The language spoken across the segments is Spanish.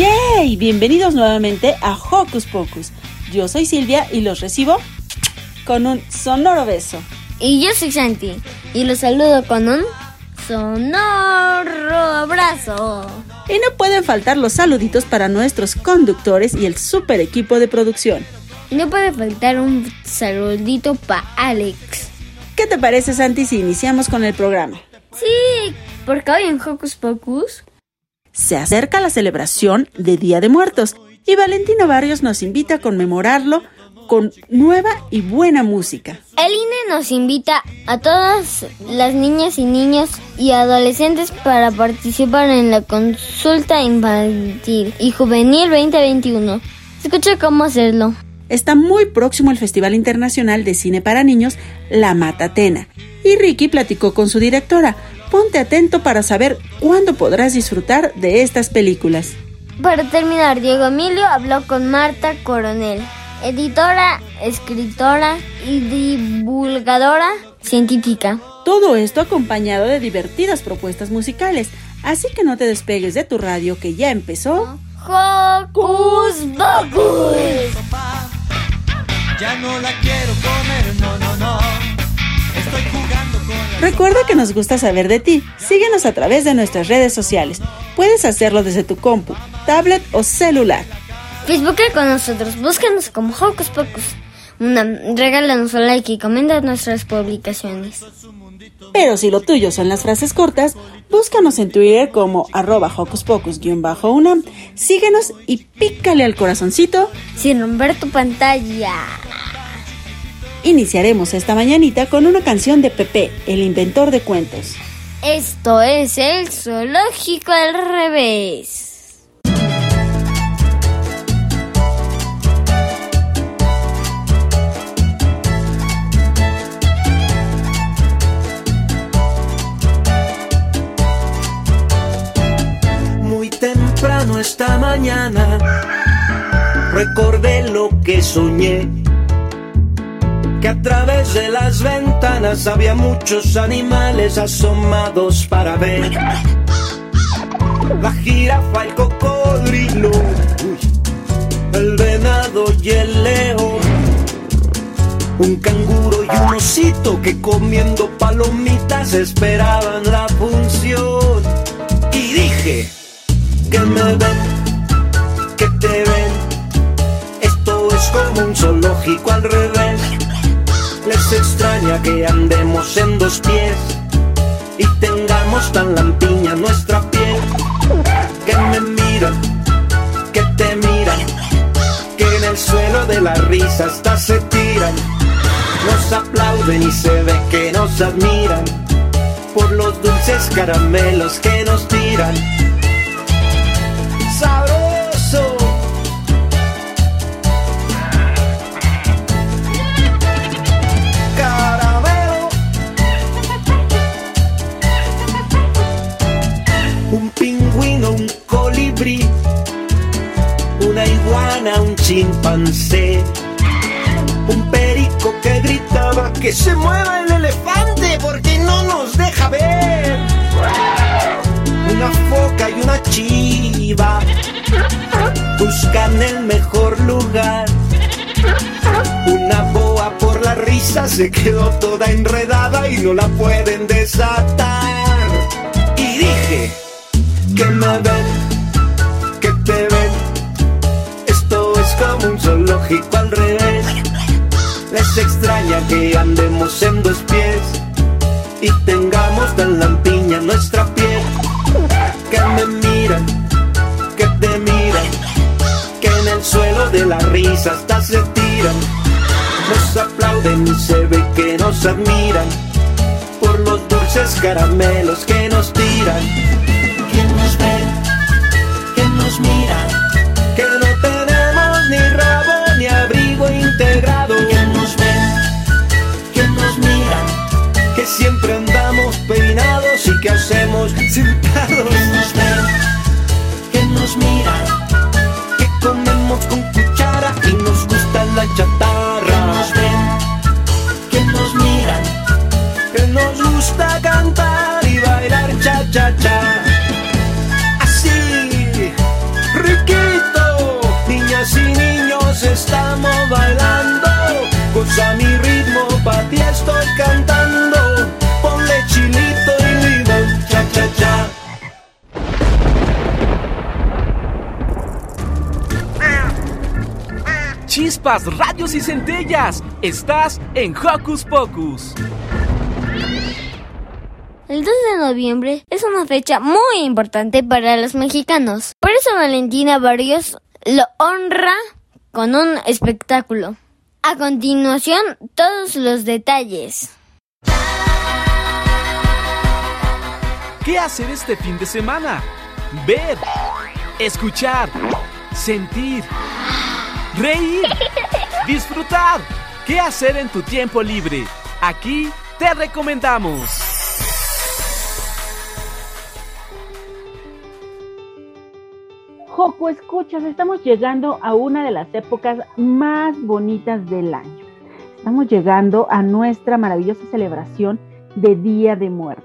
¡Yay! Bienvenidos nuevamente a Hocus Pocus. Yo soy Silvia y los recibo con un sonoro beso. Y yo soy Santi y los saludo con un sonoro abrazo. Y no pueden faltar los saluditos para nuestros conductores y el super equipo de producción. Y no puede faltar un saludito para Alex. ¿Qué te parece, Santi, si iniciamos con el programa? Sí, porque hoy en Hocus Pocus se acerca la celebración de Día de Muertos y Valentino Barrios nos invita a conmemorarlo con nueva y buena música. El INE nos invita a todas las niñas y niños y adolescentes para participar en la consulta infantil y juvenil 2021. Escucha cómo hacerlo. Está muy próximo el Festival Internacional de Cine para Niños La Matatena y Ricky platicó con su directora. Ponte atento para saber cuándo podrás disfrutar de estas películas. Para terminar, Diego Emilio habló con Marta Coronel, editora, escritora y divulgadora científica. Todo esto acompañado de divertidas propuestas musicales, así que no te despegues de tu radio que ya empezó. ¡Hocus Pocus! Ya no la quiero comer, no, no, Recuerda que nos gusta saber de ti. Síguenos a través de nuestras redes sociales. Puedes hacerlo desde tu compu, tablet o celular. Facebook con nosotros, búscanos como Hocus Pocus. Una, regálanos un like y comenta nuestras publicaciones. Pero si lo tuyo son las frases cortas, búscanos en Twitter como arroba Hocus Pocus-unam. Síguenos y pícale al corazoncito sin romper tu pantalla. Iniciaremos esta mañanita con una canción de Pepe, el inventor de cuentos. Esto es el zoológico al revés. Muy temprano esta mañana recordé lo que soñé. Que a través de las ventanas había muchos animales asomados para ver. La jirafa, el cocodrilo, el venado y el león. Un canguro y un osito que comiendo palomitas esperaban la función. Y dije que me ven, que te ven. Esto es como un zoológico al revés. Les extraña que andemos en dos pies y tengamos tan lampiña nuestra piel. Que me miran, que te miran, que en el suelo de la risa hasta se tiran. Nos aplauden y se ve que nos admiran por los dulces caramelos que nos tiran. Chimpancé, un perico que gritaba que se mueva el elefante porque no nos deja ver. Una foca y una chiva buscan el mejor lugar. Una boa por la risa se quedó toda enredada y no la pueden desatar. Y dije que me como un zoológico al revés. Les extraña que andemos en dos pies y tengamos tan lampiña nuestra piel. Que me miran, que te miran, que en el suelo de la risa hasta se tiran. Nos aplauden y se ve que nos admiran por los dulces caramelos que nos tiran. Hacemos sentados. ¿Quién nos ve? ¿Quién nos mira? Que comemos con cuchara y nos gusta la chatarra. ¿Quién nos ven? ¿Quién nos mira? Que nos gusta cantar y bailar cha cha cha. Así, riquito, niñas y niños estamos bailando. Goza mi ritmo, pa' ti estoy cantando. Chispas, radios y centellas. Estás en Hocus Pocus. El 2 de noviembre es una fecha muy importante para los mexicanos. Por eso Valentina Barrios lo honra con un espectáculo. A continuación, todos los detalles. ¿Qué hacer este fin de semana? Ver, escuchar, sentir, reír, disfrutar. ¿Qué hacer en tu tiempo libre? Aquí te recomendamos. Joco, escuchas, estamos llegando a una de las épocas más bonitas del año. Estamos llegando a nuestra maravillosa celebración de Día de Muertos.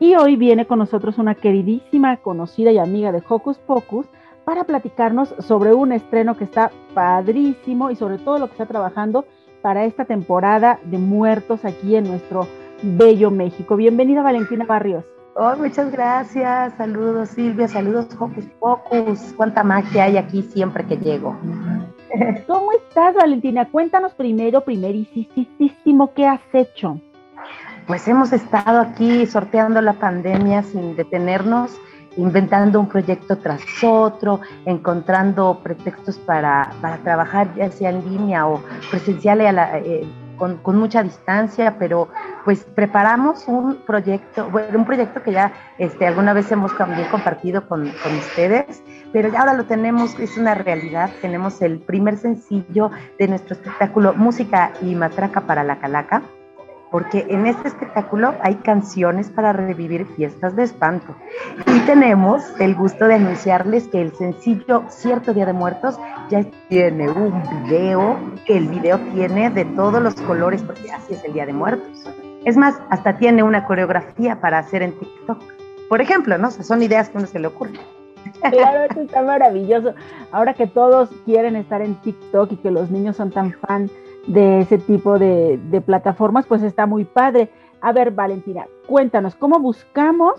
Y hoy viene con nosotros una queridísima, conocida y amiga de Hocus Pocus para platicarnos sobre un estreno que está padrísimo y sobre todo lo que está trabajando para esta temporada de muertos aquí en nuestro bello México. Bienvenida Valentina Barrios. Oh, muchas gracias. Saludos Silvia, saludos Hocus Pocus. Cuánta magia hay aquí siempre que llego. ¿Cómo estás Valentina? Cuéntanos primero, primerísimo, ¿qué has hecho? Pues hemos estado aquí sorteando la pandemia sin detenernos, inventando un proyecto tras otro, encontrando pretextos para, para trabajar ya sea en línea o presencial a la, eh, con, con, mucha distancia, pero pues preparamos un proyecto, bueno, un proyecto que ya este, alguna vez hemos también compartido con, con ustedes, pero ya ahora lo tenemos, es una realidad, tenemos el primer sencillo de nuestro espectáculo Música y Matraca para la Calaca, porque en este espectáculo hay canciones para revivir fiestas de espanto. Y tenemos el gusto de anunciarles que el sencillo Cierto Día de Muertos ya tiene un video, que el video tiene de todos los colores, porque así es el Día de Muertos. Es más, hasta tiene una coreografía para hacer en TikTok. Por ejemplo, ¿no? O sea, son ideas que uno se le ocurren. Claro, esto está maravilloso. Ahora que todos quieren estar en TikTok y que los niños son tan fan de ese tipo de, de, plataformas, pues está muy padre. A ver, Valentina, cuéntanos, ¿cómo buscamos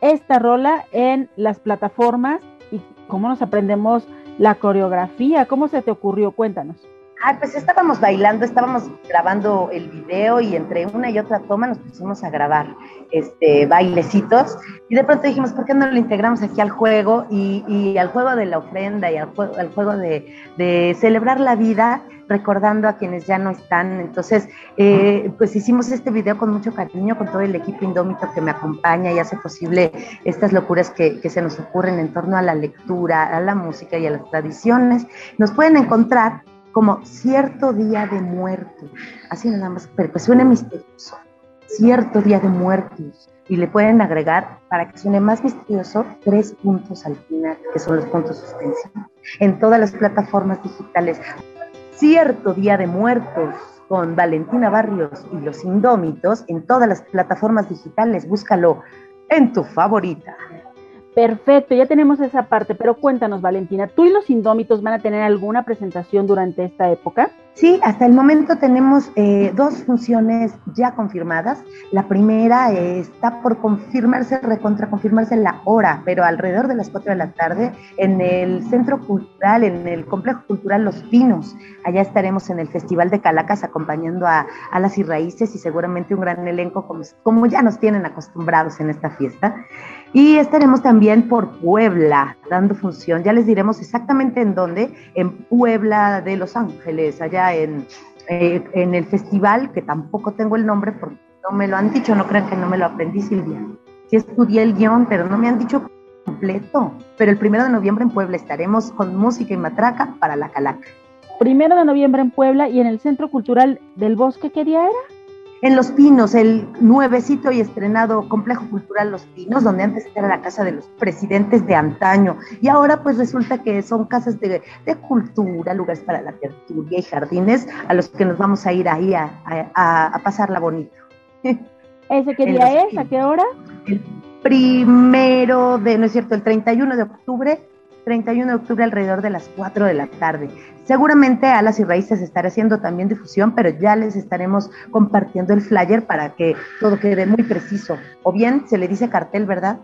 esta rola en las plataformas y cómo nos aprendemos la coreografía? ¿Cómo se te ocurrió? Cuéntanos. Ah, pues estábamos bailando, estábamos grabando el video y entre una y otra toma nos pusimos a grabar este, bailecitos y de pronto dijimos, ¿por qué no lo integramos aquí al juego y, y al juego de la ofrenda y al juego, al juego de, de, celebrar la vida recordando a quienes ya no están? Entonces, eh, pues hicimos este video con mucho cariño, con todo el equipo indómito que me acompaña y hace posible estas locuras que, que se nos ocurren en torno a la lectura, a la música y a las tradiciones. Nos pueden encontrar como cierto día de muertos, así nada más, pero que suene misterioso, cierto día de muertos, y le pueden agregar, para que suene más misterioso, tres puntos al final, que son los puntos suspensivos, en todas las plataformas digitales. Cierto día de muertos con Valentina Barrios y los Indómitos en todas las plataformas digitales, búscalo en tu favorita. Perfecto, ya tenemos esa parte, pero cuéntanos, Valentina, ¿tú y los Indómitos van a tener alguna presentación durante esta época? Sí, hasta el momento tenemos eh, dos funciones ya confirmadas. La primera está por confirmarse, recontraconfirmarse la hora, pero alrededor de las 4 de la tarde en el Centro Cultural, en el Complejo Cultural Los Pinos. Allá estaremos en el Festival de Calacas acompañando a Alas y Raíces y seguramente un gran elenco como, como ya nos tienen acostumbrados en esta fiesta. Y estaremos también por Puebla dando función. Ya les diremos exactamente en dónde, en Puebla de Los Ángeles, allá en, eh, en el festival, que tampoco tengo el nombre porque no me lo han dicho, no crean que no me lo aprendí, Silvia. Sí estudié el guion, pero no me han dicho completo. Pero el primero de noviembre en Puebla estaremos con música y matraca para la calaca. Primero de noviembre en Puebla y en el Centro Cultural del Bosque, ¿qué día era? En Los Pinos, el nuevecito y estrenado Complejo Cultural Los Pinos, donde antes era la casa de los presidentes de antaño, y ahora pues resulta que son casas de, cultura, lugares para la tertulia y jardines a los que nos vamos a ir ahí a, a, pasarla bonito. ¿Ese qué día es? ¿A qué hora? El primero de, no es cierto, el 31 de octubre 31 de octubre alrededor de las 4 de la tarde. Seguramente Alas y Raíces estará haciendo también difusión, pero ya les estaremos compartiendo el flyer para que todo quede muy preciso. O bien se le dice cartel, ¿verdad?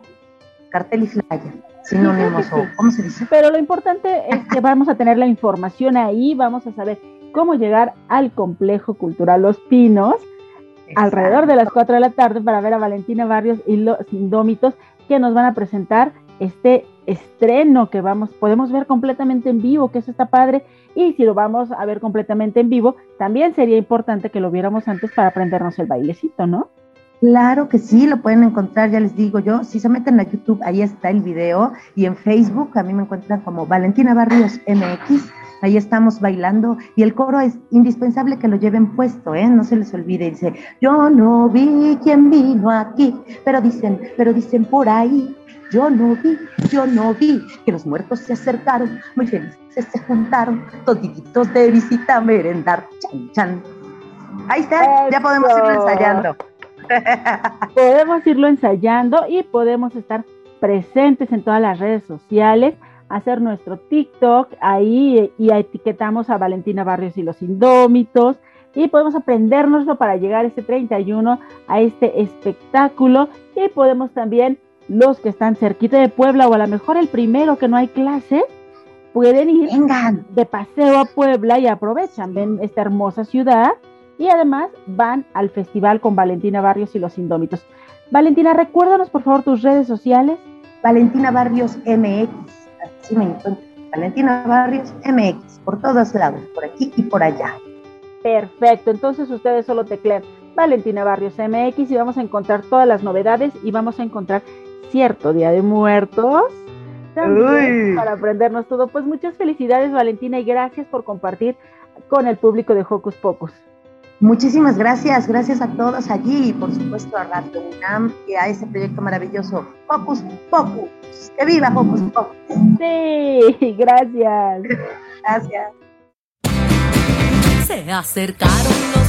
Cartel y flyer, sinónimos o ¿cómo se dice? Pero lo importante es que vamos a tener la información ahí, vamos a saber cómo llegar al complejo cultural Los Pinos alrededor de las 4 de la tarde para ver a Valentina Barrios y los Indómitos que nos van a presentar este estreno que vamos, podemos ver completamente en vivo, que eso está padre, y si lo vamos a ver completamente en vivo, también sería importante que lo viéramos antes para aprendernos el bailecito, ¿no? Claro que sí, lo pueden encontrar, ya les digo yo, si se meten a YouTube, ahí está el video, y en Facebook a mí me encuentran como Valentina Barrios MX, ahí estamos bailando, y el coro es indispensable que lo lleven puesto, ¿eh? no se les olvide, dice, yo no vi quién vino aquí, pero dicen, pero dicen por ahí, yo no vi, yo no vi que los muertos se acercaron, muy felices se juntaron, toditos de visita a merendar. Chan, chan. Ahí está, ya podemos irlo ensayando. podemos irlo ensayando y podemos estar presentes en todas las redes sociales, hacer nuestro TikTok ahí y etiquetamos a Valentina Barrios y los Indómitos y podemos aprendernoslo para llegar este 31 a este espectáculo y podemos también los que están cerquita de Puebla o a lo mejor el primero que no hay clase, pueden ir de paseo a Puebla y aprovechan, ven esta hermosa ciudad y además van al festival con Valentina Barrios y los Indómitos. Valentina, recuérdanos por favor tus redes sociales. Valentina Barrios MX, así me encuentro. Valentina Barrios MX, por todos lados, por aquí y por allá. Perfecto, entonces ustedes solo teclean Valentina Barrios MX y vamos a encontrar todas las novedades y vamos a encontrar cierto Día de Muertos. para aprendernos todo. Pues muchas felicidades Valentina y gracias por compartir con el público de Hocus Pocus. Muchísimas gracias, gracias a todos allí y por supuesto a Radio UNAM y a ese proyecto maravilloso Hocus Pocus. ¡Que viva Hocus Pocus! Sí, gracias. gracias. Se acercaron los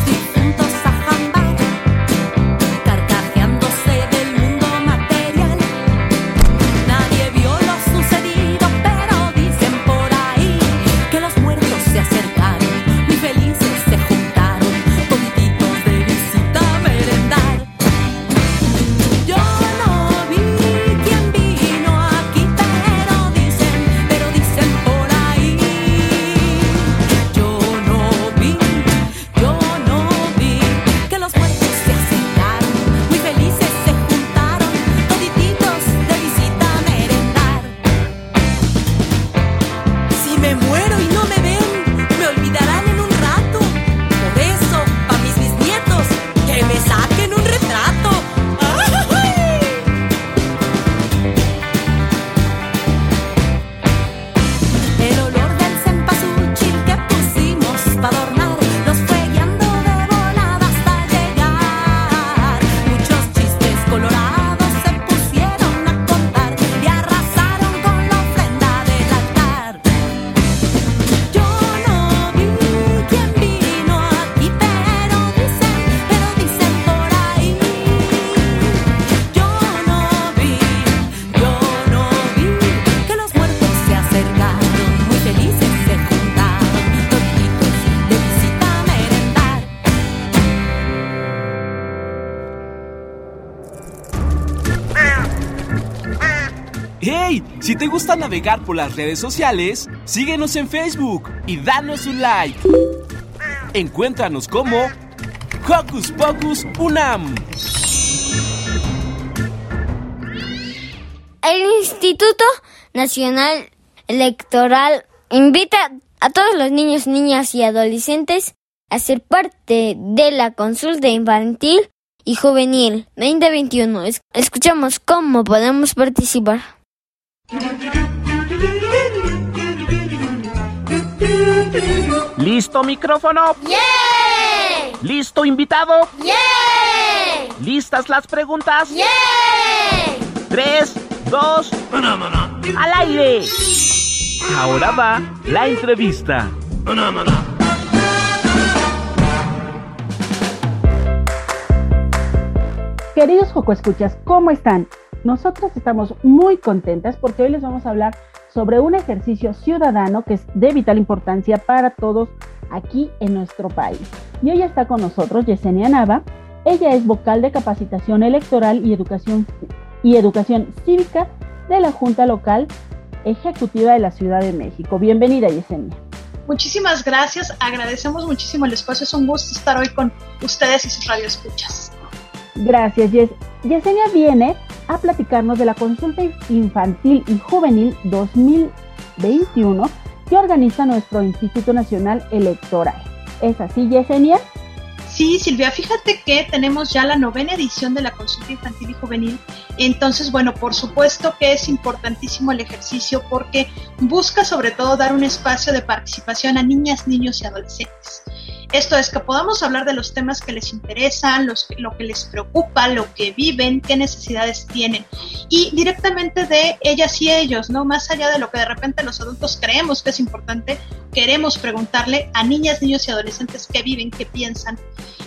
te gusta navegar por las redes sociales, síguenos en Facebook y danos un like. Encuéntranos como Hocus Pocus Unam. El Instituto Nacional Electoral invita a todos los niños, niñas y adolescentes a ser parte de la consulta infantil y juvenil 2021. Escuchamos cómo podemos participar. ¿Listo micrófono? ¡Yeah! ¿Listo invitado? ¡Yeah! ¿Listas las preguntas? ¡Yeah! Tres, dos, al aire. Ahora va la entrevista. Queridos Joco Escuchas, ¿cómo están? Nosotros estamos muy contentas porque hoy les vamos a hablar sobre un ejercicio ciudadano que es de vital importancia para todos aquí en nuestro país. Y hoy está con nosotros Yesenia Nava. Ella es vocal de capacitación electoral y educación, y educación cívica de la Junta Local Ejecutiva de la Ciudad de México. Bienvenida, Yesenia. Muchísimas gracias, agradecemos muchísimo el espacio, es un gusto estar hoy con ustedes y sus radioescuchas. Gracias, Yes. Yesenia viene a platicarnos de la consulta infantil y juvenil 2021 que organiza nuestro Instituto Nacional Electoral. ¿Es así, Yesenia? Sí, Silvia, fíjate que tenemos ya la novena edición de la consulta infantil y juvenil. Entonces, bueno, por supuesto que es importantísimo el ejercicio porque busca sobre todo dar un espacio de participación a niñas, niños y adolescentes. Esto es que podamos hablar de los temas que les interesan, los, lo que les preocupa, lo que viven, qué necesidades tienen y directamente de ellas y ellos, ¿no? Más allá de lo que de repente los adultos creemos que es importante, queremos preguntarle a niñas, niños y adolescentes qué viven, qué piensan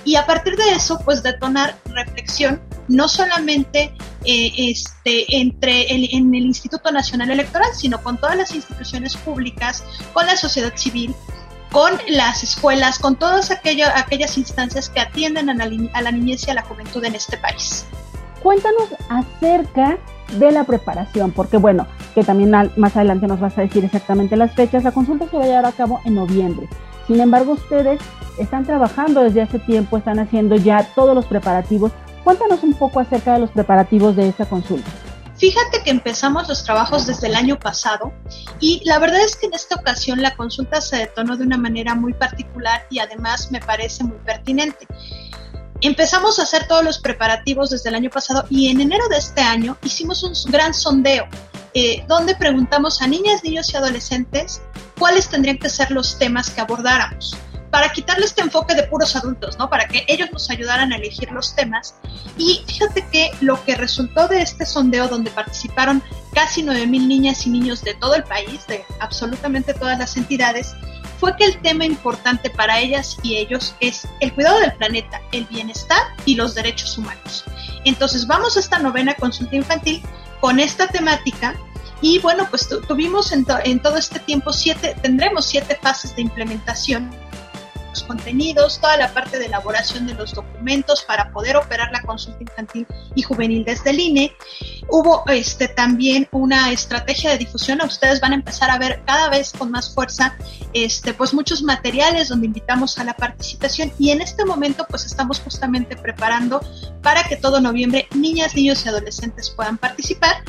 y a partir de eso, pues detonar reflexión, no solamente eh, este, entre el, en el Instituto Nacional Electoral, sino con todas las instituciones públicas, con la sociedad civil, con las escuelas, con todas aquellas instancias que atienden a la, a la niñez y a la juventud en este país. Cuéntanos acerca de la preparación, porque bueno, que también más adelante nos vas a decir exactamente las fechas, la consulta se va a llevar a cabo en noviembre. Sin embargo, ustedes están trabajando desde hace tiempo, están haciendo ya todos los preparativos. Cuéntanos un poco acerca de los preparativos de esta consulta. Fíjate que empezamos los trabajos desde el año pasado y la verdad es que en esta ocasión la consulta se detonó de una manera muy particular y además me parece muy pertinente. Empezamos a hacer todos los preparativos desde el año pasado y en enero de este año hicimos un gran sondeo eh, donde preguntamos a niñas, niños y adolescentes cuáles tendrían que ser los temas que abordáramos para quitarle este enfoque de puros adultos, ¿no? Para que ellos nos ayudaran a elegir los temas. Y fíjate que lo que resultó de este sondeo donde participaron casi 9.000 niñas y niños de todo el país, de absolutamente todas las entidades, fue que el tema importante para ellas y ellos es el cuidado del planeta, el bienestar y los derechos humanos. Entonces vamos a esta novena consulta infantil con esta temática y bueno, pues tuvimos en, en todo este tiempo siete, tendremos siete fases de implementación los contenidos, toda la parte de elaboración de los documentos para poder operar la consulta infantil y juvenil desde el INE. Hubo este, también una estrategia de difusión, ustedes van a empezar a ver cada vez con más fuerza este, pues muchos materiales donde invitamos a la participación y en este momento pues estamos justamente preparando para que todo noviembre niñas, niños y adolescentes puedan participar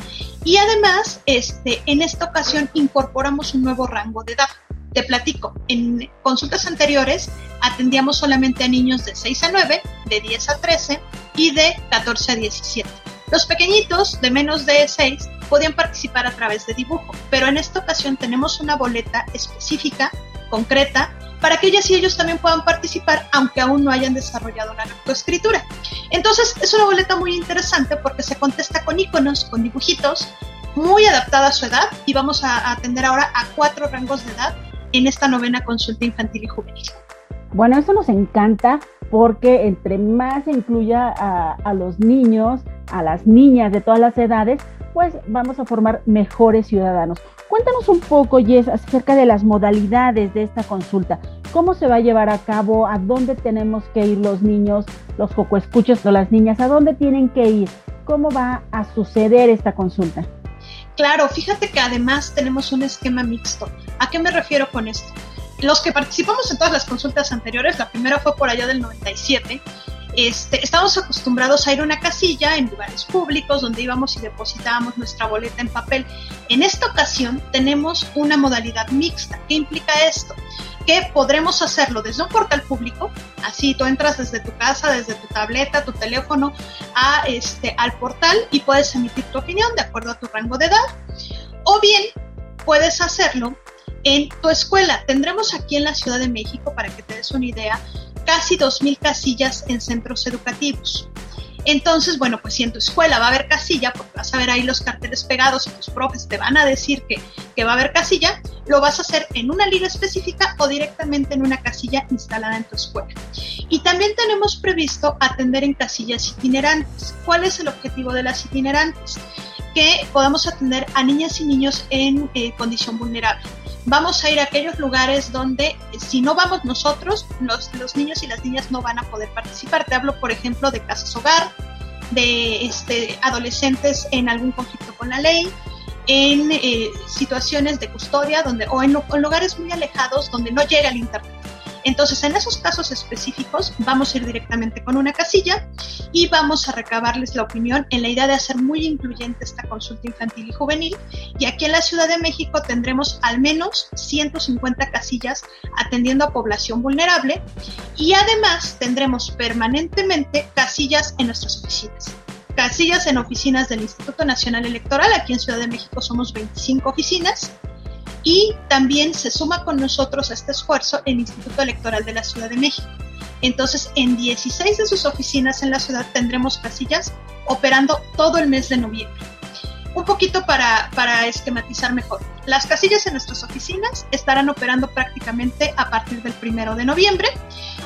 y además este, en esta ocasión incorporamos un nuevo rango de edad. Te platico, en consultas anteriores atendíamos solamente a niños de 6 a 9, de 10 a 13 y de 14 a 17. Los pequeñitos de menos de 6 podían participar a través de dibujo, pero en esta ocasión tenemos una boleta específica, concreta, para que ellas y ellos también puedan participar, aunque aún no hayan desarrollado la lectoescritura. Entonces, es una boleta muy interesante porque se contesta con iconos, con dibujitos, muy adaptada a su edad, y vamos a atender ahora a cuatro rangos de edad en esta novena consulta infantil y juvenil. Bueno, eso nos encanta porque entre más se incluya a, los niños, a las niñas de todas las edades, pues vamos a formar mejores ciudadanos. Cuéntanos un poco, Jess, acerca de las modalidades de esta consulta. ¿Cómo se va a llevar a cabo? ¿A dónde tenemos que ir los niños, los escuchos o las niñas? ¿A dónde tienen que ir? ¿Cómo va a suceder esta consulta? Claro, fíjate que además tenemos un esquema mixto. ¿A qué me refiero con esto? Los que participamos en todas las consultas anteriores, la primera fue por allá del 97, este, estamos acostumbrados a ir a una casilla en lugares públicos donde íbamos y depositábamos nuestra boleta en papel. En esta ocasión tenemos una modalidad mixta. ¿Qué implica esto? Que podremos hacerlo desde un portal público, así tú entras desde tu casa, desde tu tableta, tu teléfono, a este, al portal y puedes emitir tu opinión de acuerdo a tu rango de edad. O bien puedes hacerlo en tu escuela. Tendremos aquí en la Ciudad de México, para que te des una idea, casi 2.000 casillas en centros educativos. Entonces, bueno, pues si en tu escuela va a haber casilla, porque vas a ver ahí los carteles pegados y tus profes te van a decir que, que, va a haber casilla, lo vas a hacer en una liga específica o directamente en una casilla instalada en tu escuela. Y también tenemos previsto atender en casillas itinerantes. ¿Cuál es el objetivo de las itinerantes? Que podamos atender a niñas y niños en eh, condición vulnerable vamos a ir a aquellos lugares donde si no vamos nosotros, los, los, niños y las niñas no van a poder participar. Te hablo, por ejemplo, de casas hogar, de este, adolescentes en algún conflicto con la ley, en eh, situaciones de custodia donde, o en, en lugares muy alejados donde no llega el Internet. Entonces, en esos casos específicos, vamos a ir directamente con una casilla y vamos a recabarles la opinión en la idea de hacer muy incluyente esta consulta infantil y juvenil. Y aquí en la Ciudad de México tendremos al menos 150 casillas atendiendo a población vulnerable y además tendremos permanentemente casillas en nuestras oficinas casillas en oficinas del Instituto Nacional Electoral. Aquí en Ciudad de México somos 25 oficinas y también se suma con nosotros a este esfuerzo el Instituto Electoral de la Ciudad de México. Entonces, en 16 de sus oficinas en la ciudad tendremos casillas operando todo el mes de noviembre. Un poquito para, para esquematizar mejor. Las casillas en nuestras oficinas estarán operando prácticamente a partir del primero de noviembre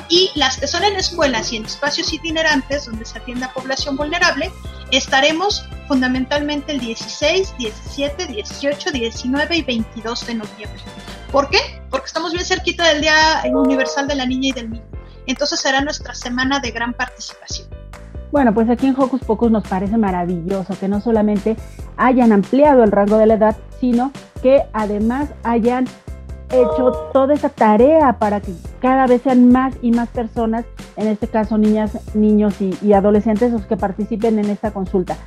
y las que son en escuelas y en espacios itinerantes donde se atiende a población vulnerable, estaremos fundamentalmente el 16, 17, 18, 19 y 22 de noviembre. ¿Por qué? Porque estamos bien cerquita del Día Universal de la Niña y del Niño. Entonces será nuestra semana de gran participación. Bueno, pues aquí en Hocus Pocus nos parece maravilloso que no solamente hayan ampliado el rango de la edad, sino que además hayan hecho toda esa tarea para que cada vez sean más y más personas, en este caso niñas, niños y, adolescentes, los que participen en esta consulta.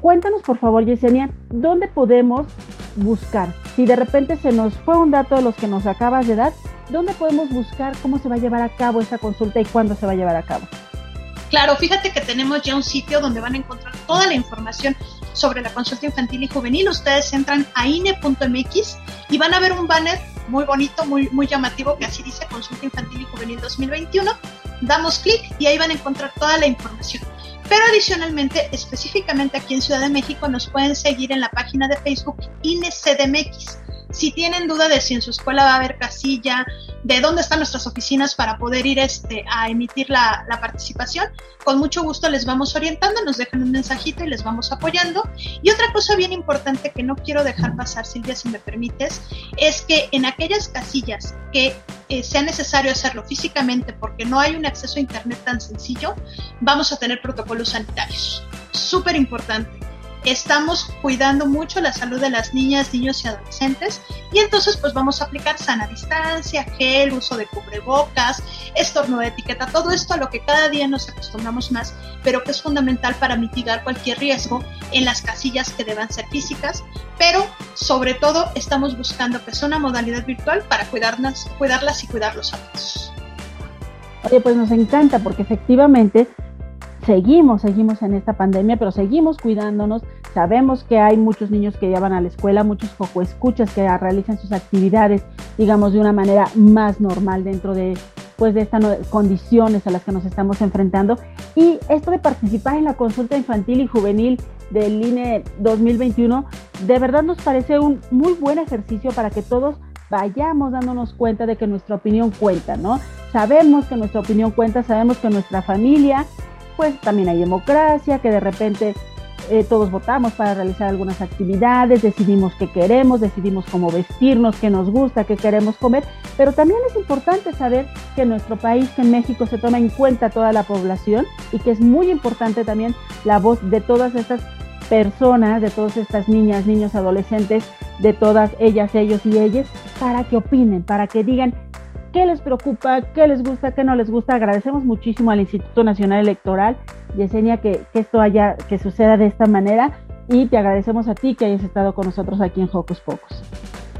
Cuéntanos, por favor, Yesenia, ¿dónde podemos buscar? Si de repente se nos fue un dato de los que nos acabas de dar, ¿dónde podemos buscar cómo se va a llevar a cabo esta consulta y cuándo se va a llevar a cabo? Claro, fíjate que tenemos ya un sitio donde van a encontrar toda la información sobre la consulta infantil y juvenil. Ustedes entran a INE.mx y van a ver un banner muy bonito, muy, muy llamativo, que así dice Consulta Infantil y Juvenil 2021. Damos clic y ahí van a encontrar toda la información. Pero adicionalmente, específicamente aquí en Ciudad de México, nos pueden seguir en la página de Facebook INECDMX. Si tienen duda de si en su escuela va a haber casilla, de dónde están nuestras oficinas para poder ir este, a emitir la, la, participación, con mucho gusto les vamos orientando, nos dejan un mensajito y les vamos apoyando. Y otra cosa bien importante que no quiero dejar pasar, Silvia, si me permites, es que en aquellas casillas que eh, sea necesario hacerlo físicamente porque no hay un acceso a Internet tan sencillo, vamos a tener protocolos sanitarios. Súper importante estamos cuidando mucho la salud de las niñas, niños y adolescentes y entonces pues vamos a aplicar sana distancia, gel, uso de cubrebocas, estornudo de etiqueta, todo esto a lo que cada día nos acostumbramos más, pero que es fundamental para mitigar cualquier riesgo en las casillas que deban ser físicas, pero sobre todo estamos buscando que sea una modalidad virtual para cuidarlas, cuidarlas y cuidarlos a todos. Oye, pues nos encanta porque efectivamente seguimos, seguimos en esta pandemia, pero seguimos cuidándonos. Sabemos que hay muchos niños que ya van a la escuela, muchos escuchas que realizan sus actividades, digamos, de una manera más normal dentro de pues de estas condiciones a las que nos estamos enfrentando. Y esto de participar en la consulta infantil y juvenil del INE 2021, de verdad nos parece un muy buen ejercicio para que todos vayamos dándonos cuenta de que nuestra opinión cuenta, ¿no? Sabemos que nuestra opinión cuenta, sabemos que nuestra familia pues también hay democracia, que de repente eh, todos votamos para realizar algunas actividades, decidimos qué queremos, decidimos cómo vestirnos, qué nos gusta, qué queremos comer, pero también es importante saber que en nuestro país, que en México se toma en cuenta toda la población y que es muy importante también la voz de todas estas personas, de todas estas niñas, niños, adolescentes, de todas ellas, ellos y ellas, para que opinen, para que digan qué les preocupa, qué les gusta, qué no les gusta. Agradecemos muchísimo al Instituto Nacional Electoral, Yesenia, que, que esto haya, que suceda de esta manera y te agradecemos a ti que hayas estado con nosotros aquí en Hocus Pocos.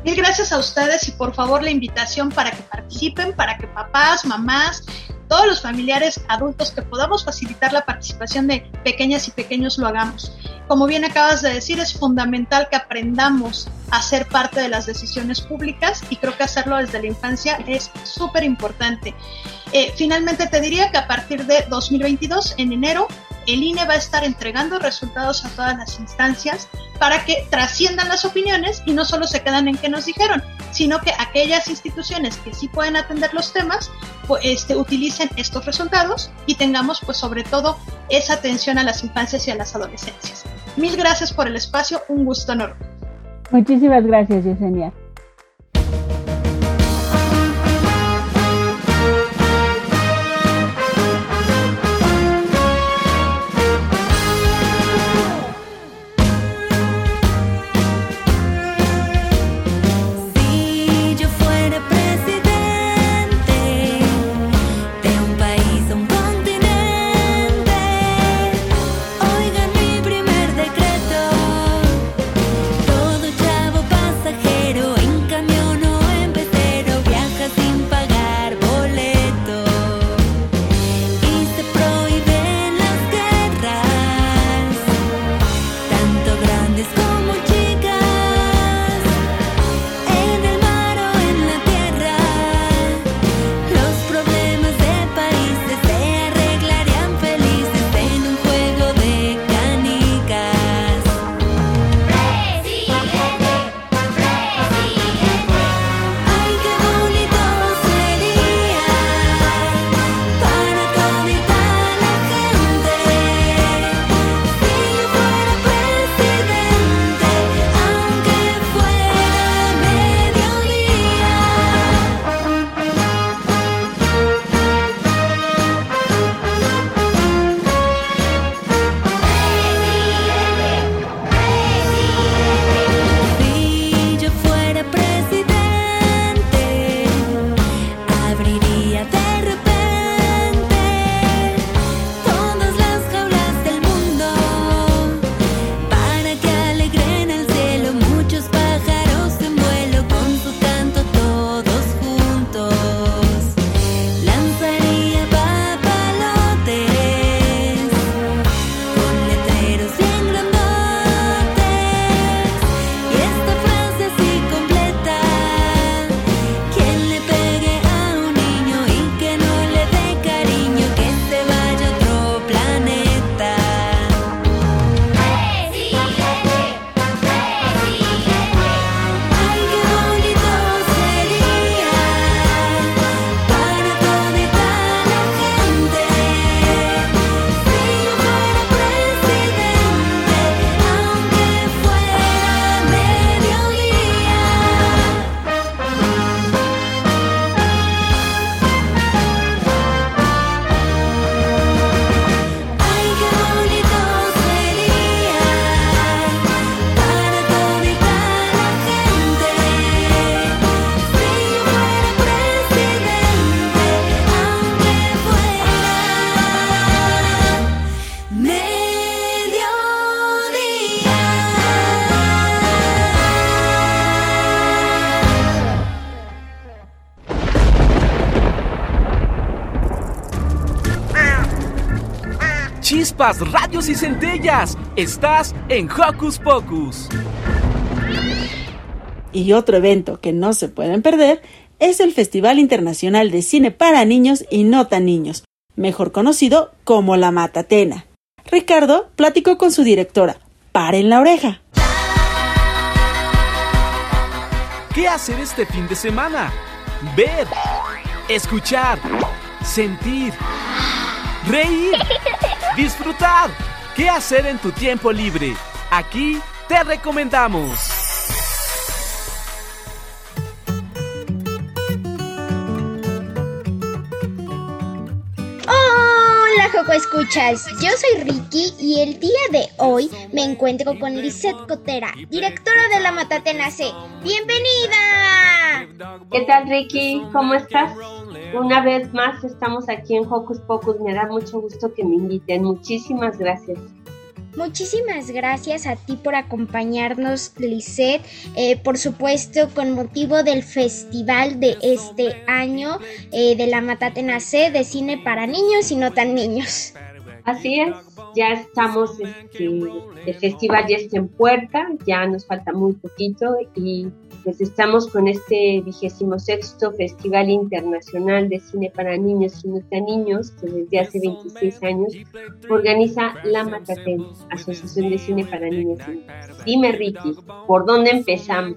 Mil gracias a ustedes y por favor la invitación para que participen, para que papás, mamás, todos los familiares adultos que podamos facilitar la participación de pequeñas y pequeños lo hagamos. Como bien acabas de decir, es fundamental que aprendamos a ser parte de las decisiones públicas y creo que hacerlo desde la infancia es súper importante. Eh, finalmente te diría que a partir de 2022, en enero, el INE va a estar entregando resultados a todas las instancias para que trasciendan las opiniones y no solo se quedan en que nos dijeron, sino que aquellas instituciones que sí pueden atender los temas pues, este, utilicen estos resultados y tengamos pues sobre todo esa atención a las infancias y a las adolescencias. Mil gracias por el espacio, un gusto enorme. Muchísimas gracias, Yesenia. Radios y centellas. Estás en Hocus Pocus. Y otro evento que no se pueden perder es el Festival Internacional de Cine para Niños y No Tan Niños, mejor conocido como La Matatena. Ricardo platicó con su directora. Paren la oreja. ¿Qué hacer este fin de semana? Ver, escuchar, sentir, reír disfrutar. ¿Qué hacer en tu tiempo libre? Aquí te recomendamos. Hola, Joco Escuchas, yo soy Ricky y el día de hoy me encuentro con Lisette Cotera, directora de la Matatena C. ¡Bienvenida! ¿Qué tal Ricky? ¿Cómo estás? Una vez más estamos aquí en Hocus Pocus, me da mucho gusto que me inviten, muchísimas gracias. Muchísimas gracias a ti por acompañarnos, Lisette. Eh, por supuesto, con motivo del festival de este año eh, de la Matatena C de cine para niños y no tan niños. Así es, ya estamos, este, el festival ya está en puerta, ya nos falta muy poquito y pues estamos con este vigésimo sexto Festival Internacional de Cine para Niños y Tan Niños, que desde hace 26 años organiza la Matatén, Asociación de Cine para Niños y Niños. Dime, Ricky, ¿por dónde empezamos?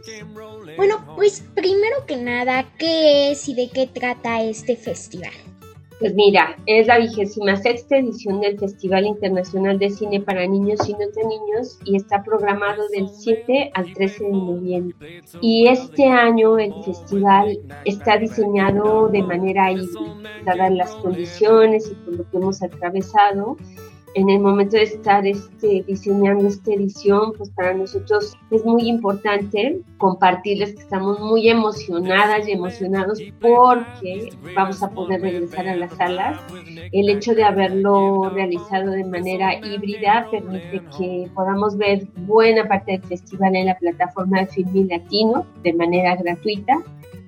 Bueno, pues primero que nada, ¿qué es y de qué trata este festival? Pues mira, es la vigésima sexta edición del Festival Internacional de Cine para Niños y No de Niños y está programado del 7 al 13 de noviembre. Y este año el festival está diseñado de manera híbrida, dadas las condiciones y por lo que hemos atravesado en el momento de estar este, diseñando esta edición, pues para nosotros es muy importante compartirles que estamos muy emocionadas y emocionados porque vamos a poder regresar a las salas. El hecho de haberlo realizado de manera híbrida permite que podamos ver buena parte del festival en la plataforma de Filmin Latino de manera gratuita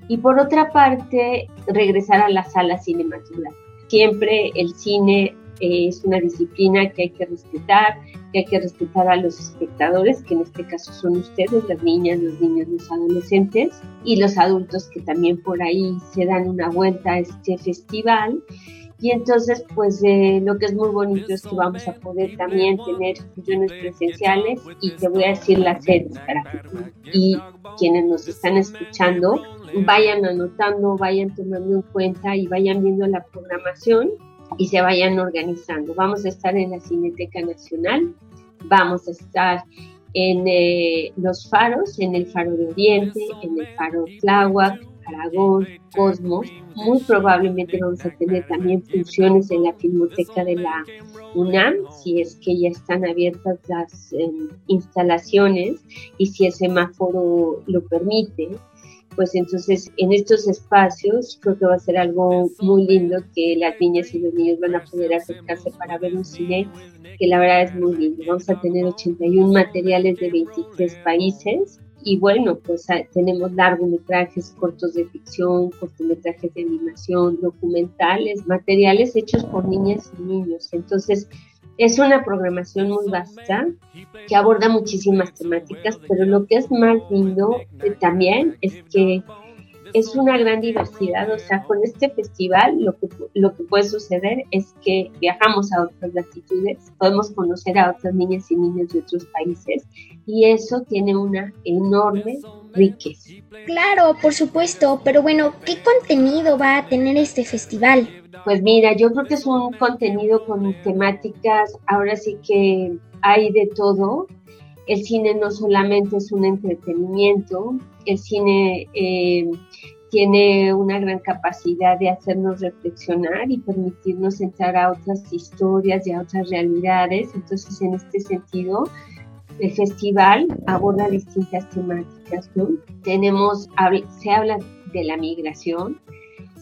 y por otra parte regresar a las salas cinematográficas. Siempre el cine es una disciplina que hay que respetar, que hay que respetar a los espectadores, que en este caso son ustedes, las niñas, los niños, los adolescentes y los adultos que también por ahí se dan una vuelta a este festival. Y entonces, pues eh, lo que es muy bonito es que vamos a poder también tener funciones presenciales y te voy a decir las sedes para que y quienes nos están escuchando vayan anotando, vayan tomando en cuenta y vayan viendo la programación y se vayan organizando. Vamos a estar en la Cineteca Nacional, vamos a estar en eh, los faros, en el Faro de Oriente, en el Faro Tláhuac, Aragón, Cosmos. Muy probablemente vamos a tener también funciones en la Filmoteca de la UNAM, si es que ya están abiertas las em, instalaciones y si el semáforo lo permite pues entonces en estos espacios creo que va a ser algo muy lindo que las niñas y los niños van a poder acercarse para ver un cine que la verdad es muy lindo. Vamos a tener 81 materiales de 23 países y bueno, pues ah, tenemos largometrajes, cortos de ficción, cortometrajes de animación, documentales, materiales hechos por niñas y niños. Entonces, es una programación muy vasta que aborda muchísimas temáticas, pero lo que es más lindo eh, también es que es una gran diversidad, o sea, con este festival lo que, lo que puede suceder es que viajamos a otras latitudes, podemos conocer a otras niñas y niños de otros países y eso tiene una enorme riqueza. Claro, por supuesto, pero bueno, ¿qué contenido va a tener este festival? Pues mira, yo creo que es un contenido con temáticas, ahora sí que hay de todo. El cine no solamente es un entretenimiento, el cine eh, tiene una gran capacidad de hacernos reflexionar y permitirnos entrar a otras historias y a otras realidades. Entonces, en este sentido, el festival aborda distintas temáticas. ¿no? Tenemos, se habla de la migración,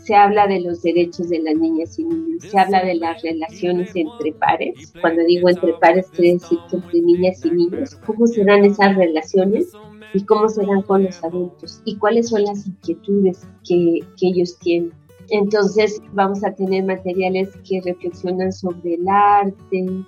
se habla de los derechos de las niñas y niños, se habla de las relaciones entre pares. Cuando digo entre pares, quiere decir que entre niñas y niños, cómo serán esas relaciones y cómo serán con los adultos y cuáles son las inquietudes que, que ellos tienen. Entonces vamos a tener materiales que reflexionan sobre el arte,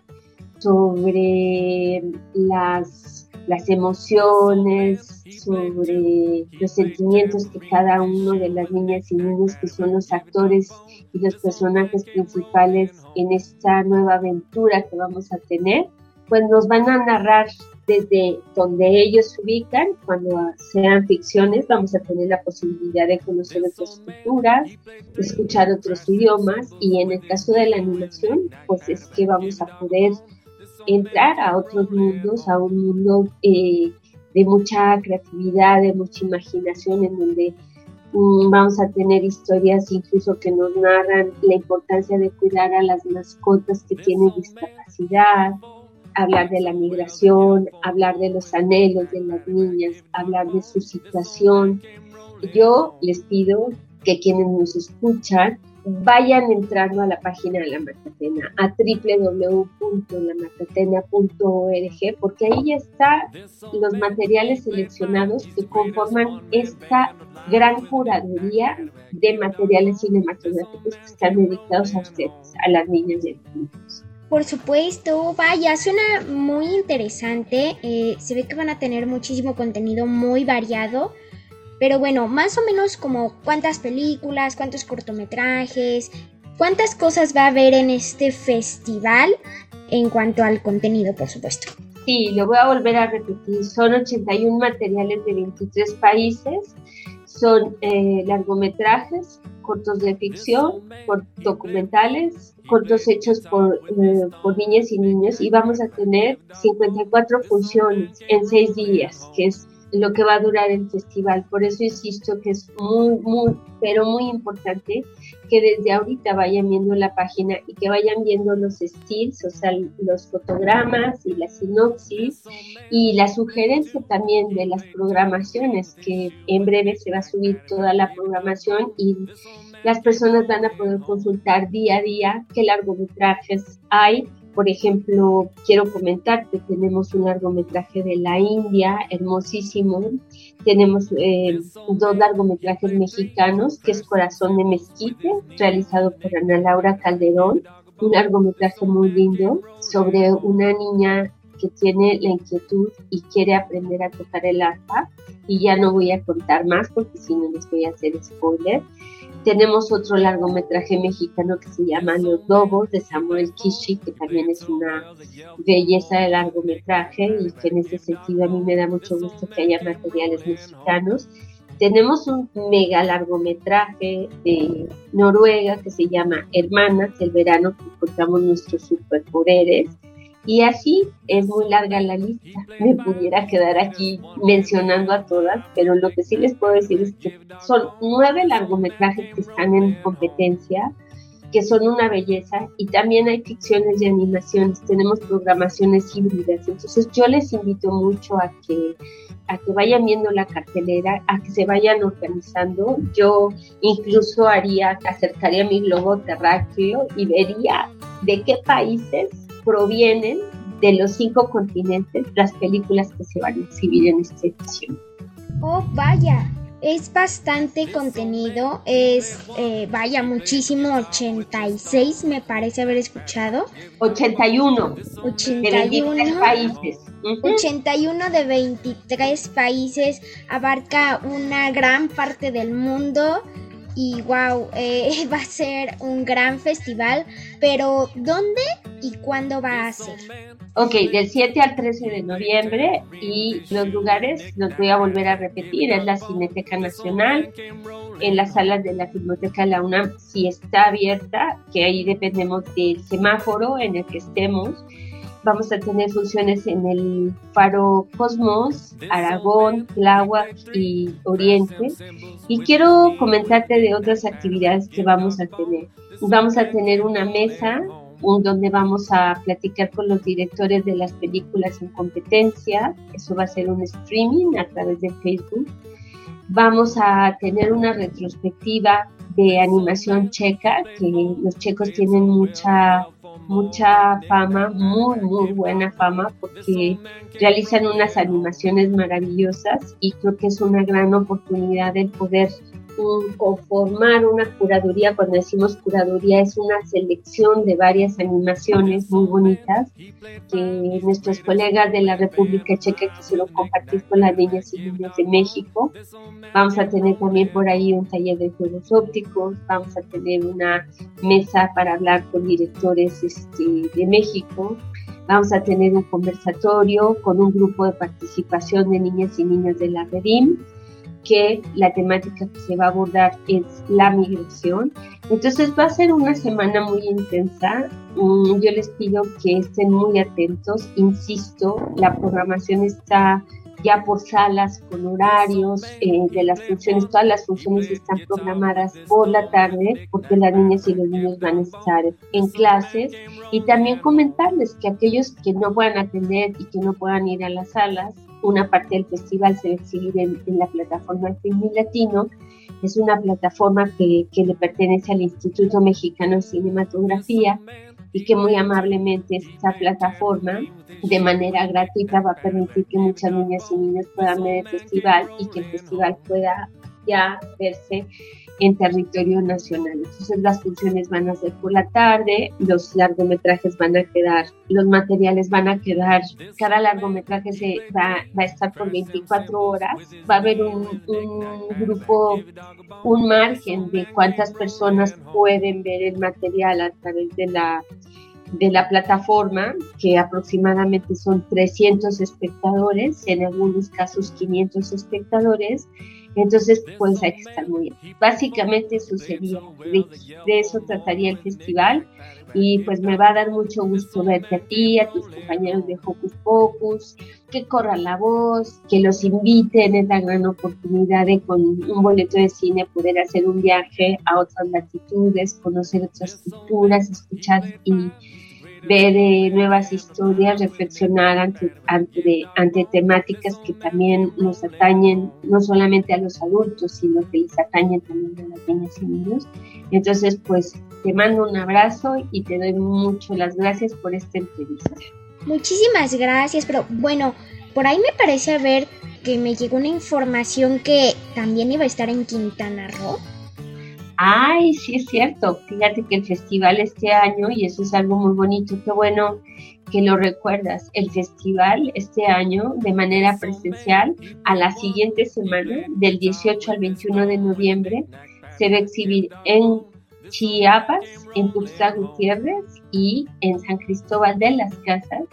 sobre las, las emociones, sobre los sentimientos que cada uno de las niñas y niños que son los actores y los personajes principales en esta nueva aventura que vamos a tener, pues nos van a narrar desde donde ellos se ubican, cuando sean ficciones, vamos a tener la posibilidad de conocer otras culturas, escuchar otros idiomas y en el caso de la animación, pues es que vamos a poder entrar a otros mundos, a un mundo eh, de mucha creatividad, de mucha imaginación, en donde Mm, vamos a tener historias incluso que nos narran la importancia de cuidar a las mascotas que tienen discapacidad, hablar de la migración, hablar de los anhelos de las niñas, hablar de su situación. Yo les pido que quienes nos escuchan vayan entrando a la página de la Matatena, a www.lamatatena.org, porque ahí ya están los materiales seleccionados que conforman esta gran curaduría de materiales cinematográficos que están dedicados a ustedes, a las niñas y a los niños. Por supuesto, vaya, suena muy interesante. Eh, se ve que van a tener muchísimo contenido muy variado. Pero bueno, más o menos como cuántas películas, cuántos cortometrajes, cuántas cosas va a haber en este festival en cuanto al contenido, por supuesto. Sí, lo voy a volver a repetir. Son 81 materiales de 23 países. Son eh, largometrajes, cortos de ficción, documentales, cortos hechos por, eh, por niñas y niños. Y vamos a tener 54 funciones en 6 días, que es lo que va a durar el festival. Por eso insisto que es muy, muy, pero muy importante que desde ahorita vayan viendo la página y que vayan viendo los estilos, o sea, los fotogramas y la sinopsis y la sugerencia también de las programaciones, que en breve se va a subir toda la programación y las personas van a poder consultar día a día qué largometrajes hay por ejemplo, quiero comentar que tenemos un largometraje de la India, hermosísimo. Tenemos eh, dos largometrajes mexicanos, que es Corazón de Mezquite, realizado por Ana Laura Calderón. Un largometraje muy lindo sobre una niña que tiene la inquietud y quiere aprender a tocar el arpa. Y ya no voy a contar más porque si no les voy a hacer spoiler. Tenemos otro largometraje mexicano que se llama Los Lobos de Samuel Kishi, que también es una belleza de largometraje y que en ese sentido a mí me da mucho gusto que haya materiales mexicanos. Tenemos un mega largometraje de Noruega que se llama Hermanas, el verano que encontramos nuestros superpoderes y así es muy larga la lista. Me pudiera quedar aquí mencionando a todas, pero lo que sí les puedo decir es que son nueve largometrajes que están en competencia, que son una belleza, y también hay ficciones y animaciones, tenemos programaciones híbridas. Entonces yo les invito mucho a que a que vayan viendo la cartelera, a que se vayan organizando. Yo incluso haría, acercaría mi globo terráqueo y vería de qué países provienen de los cinco continentes las películas que se van a exhibir en esta edición. Oh, vaya, es bastante contenido, es, eh, vaya, muchísimo, 86 me parece haber escuchado. 81. 81 de países. 81 de 23 países, abarca una gran parte del mundo y wow, eh, va a ser un gran festival, pero ¿dónde y cuándo va a ser? Ok, del 7 al 13 de noviembre y los lugares los voy a volver a repetir, es la Cineteca Nacional, en las salas de la Filmoteca La UNAM, si está abierta, que ahí dependemos del semáforo en el que estemos vamos a tener funciones en el Faro Cosmos, Aragón, Tláhuac y Oriente. Y quiero comentarte de otras actividades que vamos a tener. Vamos a tener una mesa donde vamos a platicar con los directores de las películas en competencia. Eso va a ser un streaming a través de Facebook. Vamos a tener una retrospectiva de animación checa, que los checos tienen mucha mucha fama, muy, muy buena fama, porque realizan unas animaciones maravillosas y creo que es una gran oportunidad de poder conformar una curaduría. Cuando decimos curaduría es una selección de varias animaciones muy bonitas que nuestros colegas de la República Checa quisieron compartir con las niñas y niños de México. Vamos a tener también por ahí un taller de juegos ópticos, vamos a tener una mesa para hablar con directores este, de México. Vamos a tener un conversatorio con un grupo de participación de niñas y niños de la Redim que la temática que se va a abordar es la migración. Entonces va a ser una semana muy intensa. Mm, yo les pido que estén muy atentos. Insisto, la programación está ya por salas con horarios eh, de las funciones. Todas las funciones están programadas por la tarde porque las niñas y los niños van a estar en clases. Y también comentarles que aquellos que no puedan atender y que no puedan ir a las salas, una parte del festival se va a exhibir en, la plataforma Film Latino. Es una plataforma que, que le pertenece al Instituto Mexicano de Cinematografía y que muy amablemente esta plataforma de manera gratuita va a permitir que muchas niñas y niños puedan ver el festival y que el festival pueda ya verse en territorio nacional. Entonces las funciones van a ser por la tarde, los largometrajes van a quedar, los materiales van a quedar, cada largometraje se va, va a estar por 24 horas, va a haber un, un grupo, un margen de cuántas personas pueden ver el material a través de la de la plataforma, que aproximadamente son 300 espectadores, en algunos casos 500 espectadores, entonces, pues hay que estar muy bien. Básicamente eso sería, de, eso trataría el festival y pues me va a dar mucho gusto verte a ti, a tus compañeros de Hocus Pocus, que corran la voz, que los inviten, es la gran oportunidad de con un boleto de cine poder hacer un viaje a otras latitudes, conocer otras culturas, escuchar y ver eh, nuevas historias, reflexionar ante, ante, ante temáticas que también nos atañen no solamente a los adultos, sino que les atañen también a las niñas y niños. Entonces, pues te mando un abrazo y te doy mucho las gracias por esta entrevista. Muchísimas gracias, pero bueno, por ahí me parece ver que me llegó una información que también iba a estar en Quintana Roo. Ay, sí es cierto. Fíjate que el festival este año, y eso es algo muy bonito, qué bueno que lo recuerdas, el festival este año de manera presencial a la siguiente semana, del 18 al 21 de noviembre, se va a exhibir en Chiapas, en Tuxtla Gutiérrez y en San Cristóbal de las Casas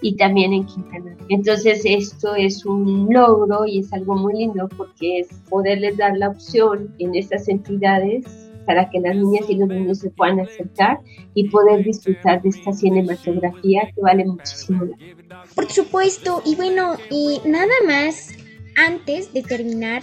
y también en Quintana. Entonces esto es un logro y es algo muy lindo porque es poderles dar la opción en estas entidades para que las niñas y los niños se puedan acercar y poder disfrutar de esta cinematografía que vale muchísimo. Por supuesto, y bueno, y nada más antes de terminar,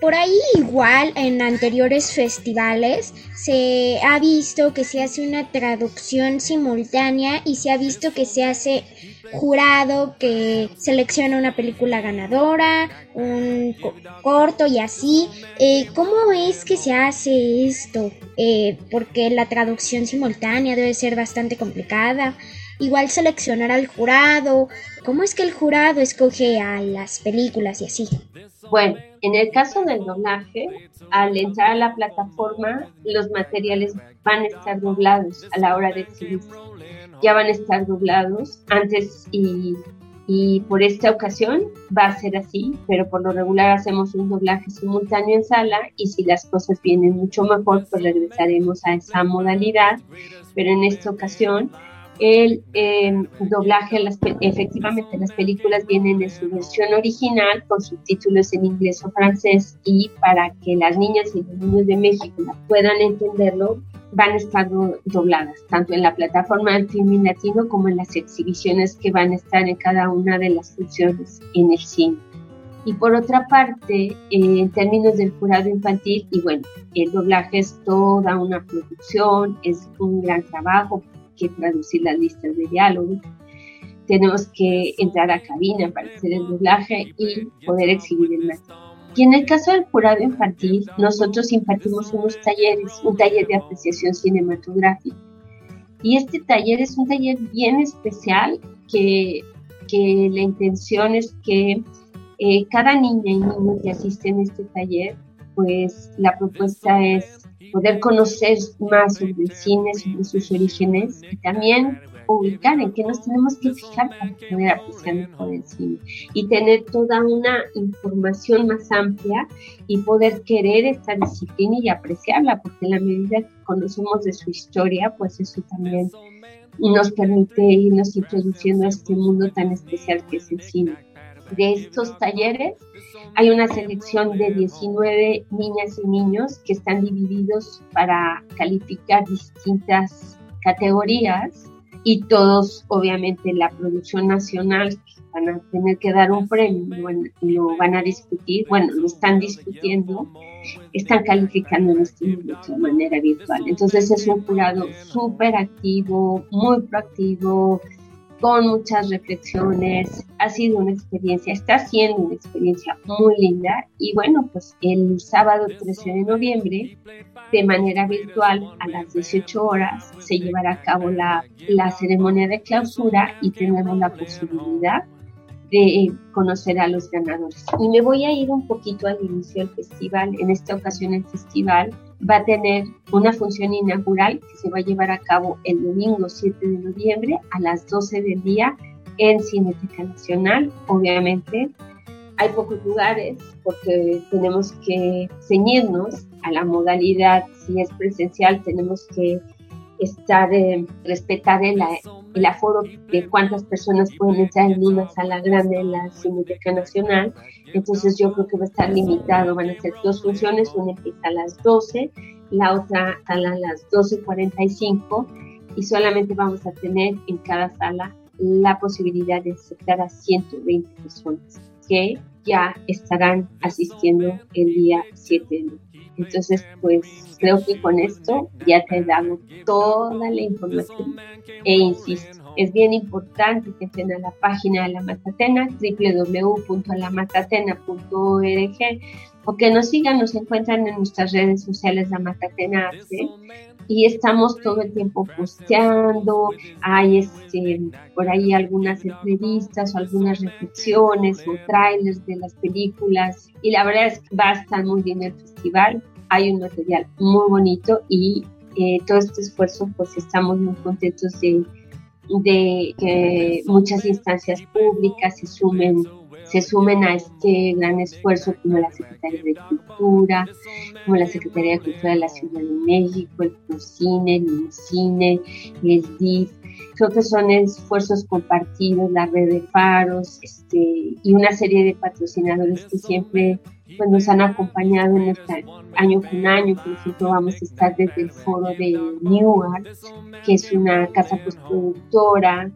por ahí igual en anteriores festivales se ha visto que se hace una traducción simultánea y se ha visto que se hace jurado que selecciona una película ganadora, un corto y así. Eh, ¿Cómo es que se hace esto? Eh, porque la traducción simultánea debe ser bastante complicada. Igual seleccionar al jurado. ¿Cómo es que el jurado escoge a las películas y así? Bueno, en el caso del doblaje, al entrar a la plataforma, los materiales van a estar doblados a la hora de exhibirse. Ya van a estar doblados antes y, y por esta ocasión va a ser así, pero por lo regular hacemos un doblaje simultáneo en sala y si las cosas vienen mucho mejor, pues regresaremos a esa modalidad. Pero en esta ocasión el em, doblaje, las, efectivamente las películas vienen en su versión original con subtítulos en inglés o francés y para que las niñas y los niños de México puedan entenderlo, van a estar dobladas, tanto en la plataforma del film latino como en las exhibiciones que van a estar en cada una de las funciones en el cine. Y por otra parte, eh, en términos del jurado infantil, y bueno, el doblaje es toda una producción, es un gran trabajo, que traducir las listas de diálogo, tenemos que entrar a cabina para hacer el doblaje y poder exhibir el material. Y en el caso del jurado infantil, nosotros impartimos unos talleres, un taller de apreciación cinematográfica. Y este taller es un taller bien especial que, que la intención es que eh, cada niña y niño que asiste a este taller, pues la propuesta es poder conocer más sobre el cine, sobre sus orígenes y también ubicar en qué nos tenemos que fijar para poder apreciar mejor el cine y tener toda una información más amplia y poder querer esta disciplina y apreciarla, porque en la medida que conocemos de su historia, pues eso también nos permite irnos introduciendo a este mundo tan especial que es el cine. De estos talleres hay una selección de 19 niñas y niños que están divididos para calificar distintas categorías y todos, obviamente, la producción nacional van a tener que dar un premio, lo van a discutir, bueno, lo están discutiendo, están calificando en este momento de manera virtual. Entonces es un jurado súper activo, muy proactivo, con muchas reflexiones. Ha sido una experiencia, está siendo una experiencia muy linda. Y bueno, pues el sábado 13 de noviembre, de manera virtual, a las 18 horas, se llevará a cabo la, la ceremonia de clausura y tendremos la posibilidad de conocer a los ganadores. Y me voy a ir un poquito al inicio del festival. En esta ocasión el festival va a tener una función inaugural que se va a llevar a cabo el domingo 7 de noviembre a las 12 del día en Cineteca Nacional. Obviamente hay pocos lugares porque tenemos que ceñirnos a la modalidad. Si es presencial tenemos que estar, eh, respetar el, el, aforo de cuántas personas pueden entrar en una sala grande de la Cineteca Nacional. Entonces yo creo que va a estar limitado, van a ser dos funciones, una empieza a las 12, la otra a las 12.45 y solamente vamos a tener en cada sala la posibilidad de aceptar a 120 personas que ya estarán asistiendo el día 7 de noviembre. Entonces, pues creo que con esto ya te damos toda la información. E insisto, es bien importante que estén a la página de la Matatena, www.lamatatena.org, o que nos sigan, nos encuentran en nuestras redes sociales La Matatena Arte, y estamos todo el tiempo posteando, hay este, por ahí algunas entrevistas o algunas reflexiones o trailers de las películas y la verdad es que va a estar muy bien el festival, hay un material muy bonito y eh, todo este esfuerzo pues estamos muy contentos de, de que muchas instancias públicas se sumen se sumen a este gran esfuerzo como la Secretaría de Cultura, como la Secretaría de Cultura de la Ciudad de México, el ProCine, el INCINE, el DIF. Creo que son esfuerzos compartidos, la red de faros este, y una serie de patrocinadores que siempre pues, nos han acompañado en este año con año. Por ejemplo, vamos a estar desde el foro de Newark, que es una casa productora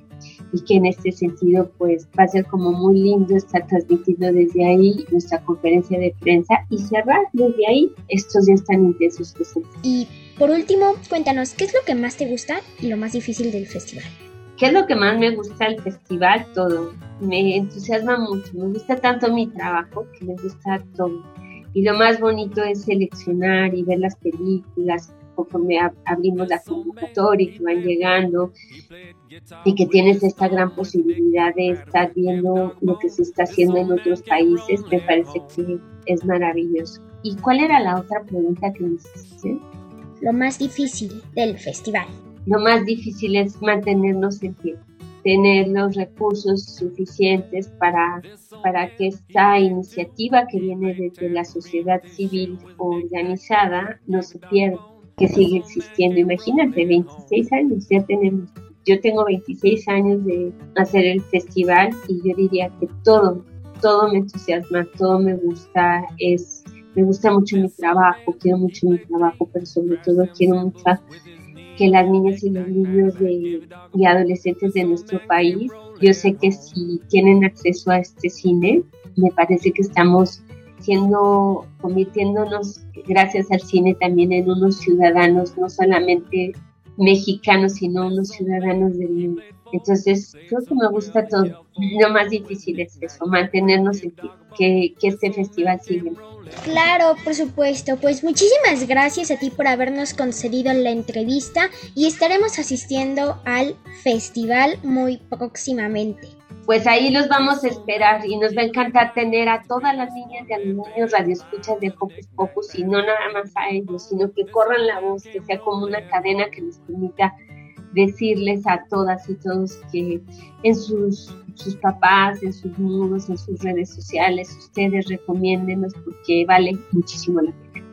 y que en este sentido pues va a ser como muy lindo estar transmitiendo desde ahí nuestra conferencia de prensa y cerrar desde ahí estos días tan intensos que son. Y por último, cuéntanos, ¿qué es lo que más te gusta y lo más difícil del festival? ¿Qué es lo que más me gusta del festival? Todo. Me entusiasma mucho, me gusta tanto mi trabajo que me gusta todo. Y lo más bonito es seleccionar y ver las películas, conforme abrimos la convocatoria que van llegando y que tienes esta gran posibilidad de estar viendo lo que se está haciendo en otros países, me parece que es maravilloso. ¿Y cuál era la otra pregunta que me hiciste? Lo más difícil del festival. Lo más difícil es mantenernos en pie, tener los recursos suficientes para, para que esta iniciativa que viene desde la sociedad civil organizada no se pierda que sigue existiendo. Imagínate, 26 años ya tenemos. Yo tengo 26 años de hacer el festival y yo diría que todo, todo me entusiasma, todo me gusta, es, me gusta mucho mi trabajo, quiero mucho mi trabajo, pero sobre todo quiero mucho que las niñas y los niños de, y adolescentes de nuestro país, yo sé que si tienen acceso a este cine, me parece que estamos siendo, convirtiéndonos, gracias al cine, también en unos ciudadanos, no solamente mexicanos, sino unos ciudadanos del mundo. Entonces, creo que me gusta todo. Lo más difícil es eso, mantenernos en que, que este festival siga. Claro, por supuesto. Pues muchísimas gracias a ti por habernos concedido la entrevista y estaremos asistiendo al festival muy próximamente pues ahí los vamos a esperar y nos va a encantar tener a todas las niñas y a los niños radioescuchas de Hocus Pocus y no nada más a ellos, sino que corran la voz, que sea como una cadena que nos permita decirles a todas y todos que en sus, sus papás, en sus muros, en sus redes sociales, ustedes recomiéndenos porque vale muchísimo la pena.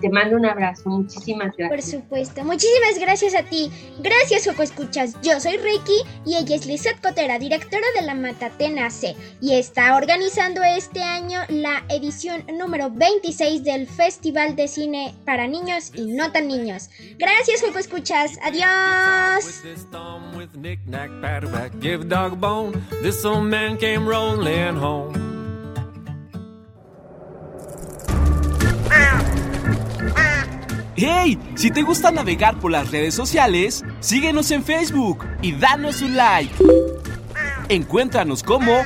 Te mando un abrazo. Muchísimas gracias. Por supuesto. Muchísimas gracias a ti. Gracias, Ojo Escuchas. Yo soy Ricky y ella es Lizeth Cotera, directora de la Matatena C. Y está organizando este año la edición número 26 del Festival de Cine para Niños y No Tan Niños. Gracias, Ojo Escuchas. Adiós. ¡Hey! Si te gusta navegar por las redes sociales, síguenos en Facebook y danos un like. Encuéntranos como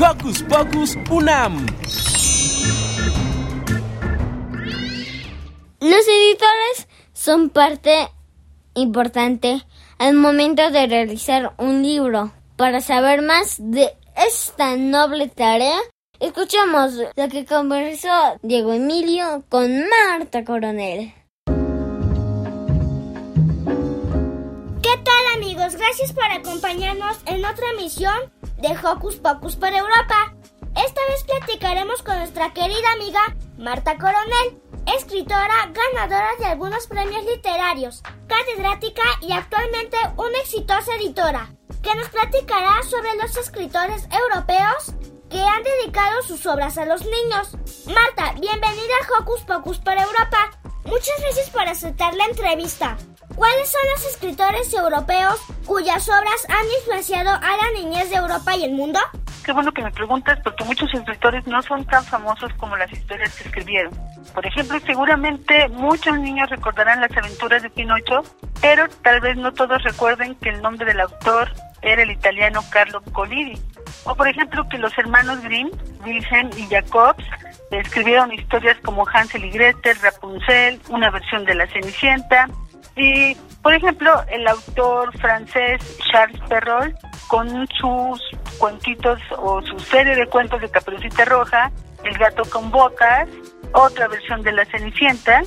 Hocus Pocus Unam. Los editores son parte importante al momento de realizar un libro. Para saber más de esta noble tarea, escuchamos lo que conversó Diego Emilio con Marta Coronel. Amigos? Gracias por acompañarnos en otra emisión de Hocus Pocus por Europa. Esta vez platicaremos con nuestra querida amiga Marta Coronel, escritora ganadora de algunos premios literarios, catedrática y actualmente una exitosa editora, que nos platicará sobre los escritores europeos que han dedicado sus obras a los niños. Marta, bienvenida a Hocus Pocus por Europa. Muchas gracias por aceptar la entrevista. ¿Cuáles son los escritores europeos cuyas obras han influenciado a la niñez de Europa y el mundo? Qué bueno que me preguntas porque muchos escritores no son tan famosos como las historias que escribieron. Por ejemplo, seguramente muchos niños recordarán las aventuras de Pinocho, pero tal vez no todos recuerden que el nombre del autor era el italiano Carlo Collodi. O por ejemplo que los hermanos Grimm, Wilhelm y Jacobs, escribieron historias como Hansel y Gretel, Rapunzel, una versión de La Cenicienta, y, por ejemplo, el autor francés Charles Perrault, con sus cuentitos o su serie de cuentos de Caperucita Roja, El gato con botas, otra versión de La Cenicienta,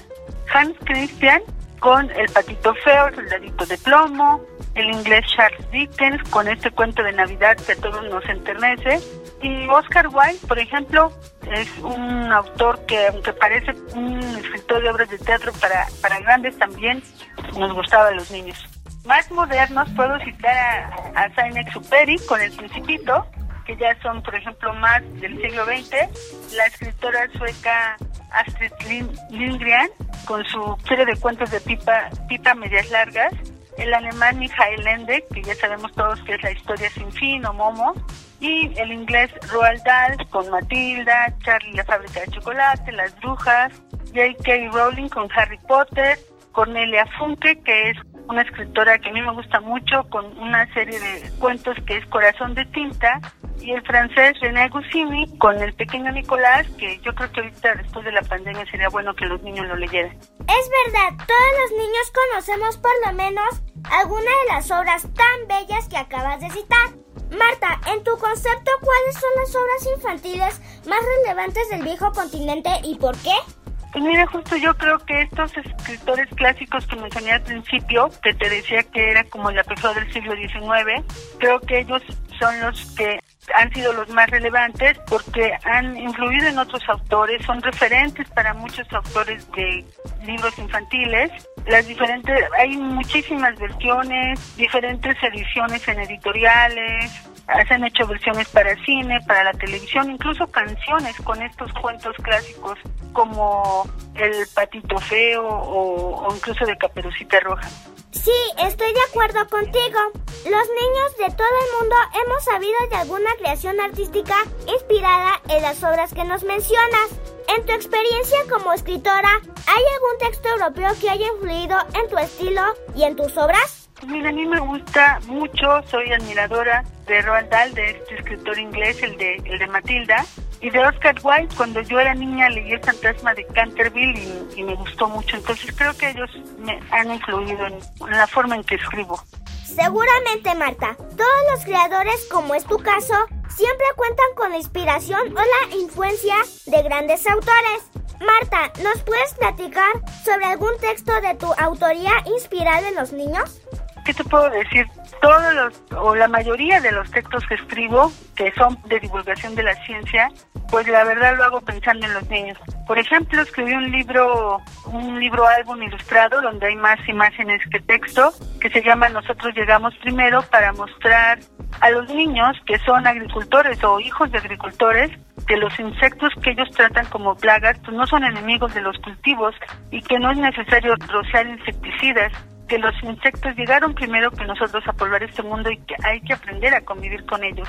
Hans Christian con El patito feo, El soldadito de plomo, el inglés Charles Dickens con este cuento de Navidad que a todos nos enternece, y Oscar Wilde, por ejemplo, es un autor que, aunque parece un escritor de obras de teatro para, para grandes, también nos gustaba a los niños. Más modernos puedo citar a, a Saint-Exupéry con El Principito, que ya son, por ejemplo, más del siglo XX. La escritora sueca Astrid Lindgren, con su serie de cuentos de pipa, pipa medias largas. El alemán Michael Ende, que ya sabemos todos que es la historia sin fin o Momo y el inglés Roald Dahl con Matilda, Charlie la fábrica de chocolate, Las brujas, J.K. Rowling con Harry Potter, Cornelia Funke, que es una escritora que a mí me gusta mucho, con una serie de cuentos que es Corazón de Tinta, y el francés René Goscinny con El Pequeño Nicolás, que yo creo que ahorita después de la pandemia sería bueno que los niños lo leyeran. Es verdad, todos los niños conocemos por lo menos alguna de las obras tan bellas que acabas de citar. Marta, en tu concepto, ¿cuáles son las obras infantiles más relevantes del viejo continente y por qué? Pues mira, justo yo creo que estos escritores clásicos que mencioné al principio, que te decía que era como la persona del siglo XIX, creo que ellos son los que han sido los más relevantes porque han influido en otros autores, son referentes para muchos autores de libros infantiles. Las diferentes, hay muchísimas versiones, diferentes ediciones en editoriales, se han hecho versiones para cine, para la televisión, incluso canciones con estos cuentos clásicos como El Patito Feo o, o incluso de Caperucita Roja. Sí, estoy de acuerdo contigo. Los niños de todo el mundo hemos sabido de alguna creación artística inspirada en las obras que nos mencionas. En tu experiencia como escritora, ¿hay algún texto europeo que haya influido en tu estilo y en tus obras? Mira, a mí me gusta mucho, soy admiradora de Roald Dahl, de este escritor inglés, el de, el de Matilda, y de Oscar Wilde. Cuando yo era niña leí El fantasma de Canterville y, y me gustó mucho. Entonces creo que ellos me han influido en, en la forma en que escribo. Seguramente, Marta. Todos los creadores, como es tu caso, siempre cuentan con la inspiración o la influencia de grandes autores. Marta, ¿nos puedes platicar sobre algún texto de tu autoría inspirado en los niños? ¿Qué te puedo decir? Todos los, o la mayoría de los textos que escribo, que son de divulgación de la ciencia, pues la verdad lo hago pensando en los niños. Por ejemplo, escribí un libro, un libro álbum ilustrado donde hay más imágenes que texto, que se llama Nosotros llegamos primero para mostrar a los niños que son agricultores o hijos de agricultores que los insectos que ellos tratan como plagas pues no son enemigos de los cultivos y que no es necesario rociar insecticidas que los insectos llegaron primero que nosotros a poblar este mundo y que hay que aprender a convivir con ellos.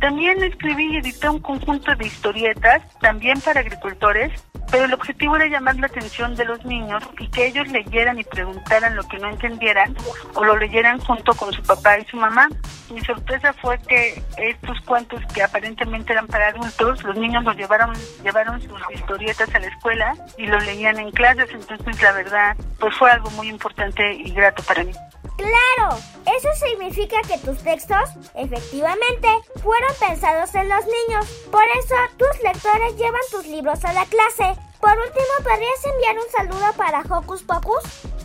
También escribí y edité un conjunto de historietas, también para agricultores, pero el objetivo era llamar la atención de los niños y que ellos leyeran y preguntaran lo que no entendieran o lo leyeran junto con su papá y su mamá. Mi sorpresa fue que estos cuentos que aparentemente eran para adultos, los niños los llevaron, llevaron sus historietas a la escuela y los leían en clases, entonces la verdad, pues fue algo muy importante y grato para mí. Claro, eso significa que tus textos efectivamente fueron pensados en los niños. Por eso tus lectores llevan tus libros a la clase. Por último, ¿podrías enviar un saludo para Hocus Pocus?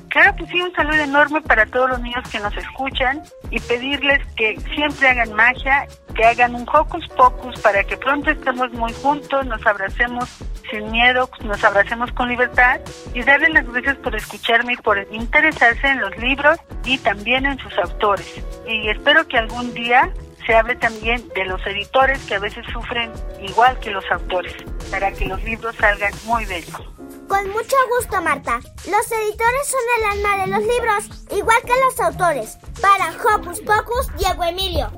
Claro que sí, un saludo enorme para todos los niños que nos escuchan y pedirles que siempre hagan magia, que hagan un hocus pocus para que pronto estemos muy juntos, nos abracemos sin miedo, nos abracemos con libertad y darles las gracias por escucharme y por interesarse en los libros y también en sus autores. Y espero que algún día se hable también de los editores que a veces sufren igual que los autores, para que los libros salgan muy bellos. Con mucho gusto, Marta. Los editores son el alma de los libros, igual que los autores. Para Hocus Pocus, Diego Emilio.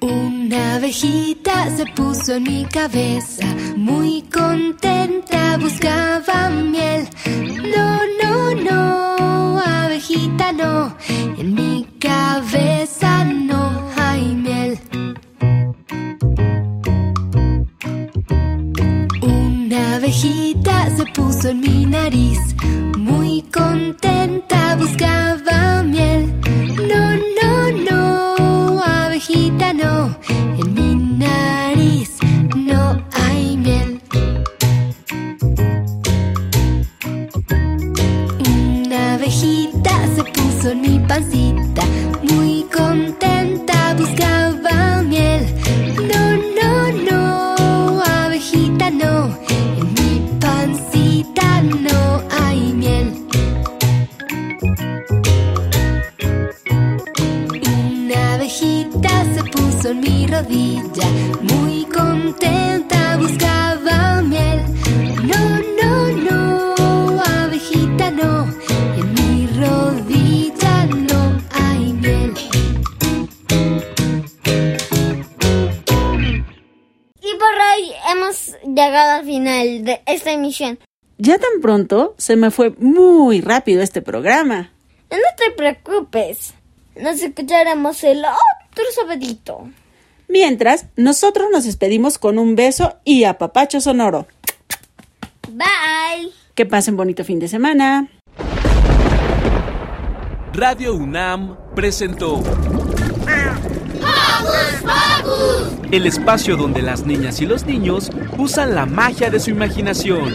Una abejita se puso en mi cabeza, muy contenta buscaba miel. No, no, no, abejita no, en mi cabeza no hay miel. Una abejita se puso en mi nariz, muy contenta pronto se me fue muy rápido este programa. No te preocupes. Nos escucharemos el otro sabadito. Mientras, nosotros nos despedimos con un beso y apapacho sonoro. Bye. Que pasen bonito fin de semana. Radio UNAM presentó el espacio donde las niñas y los niños usan la magia de su imaginación.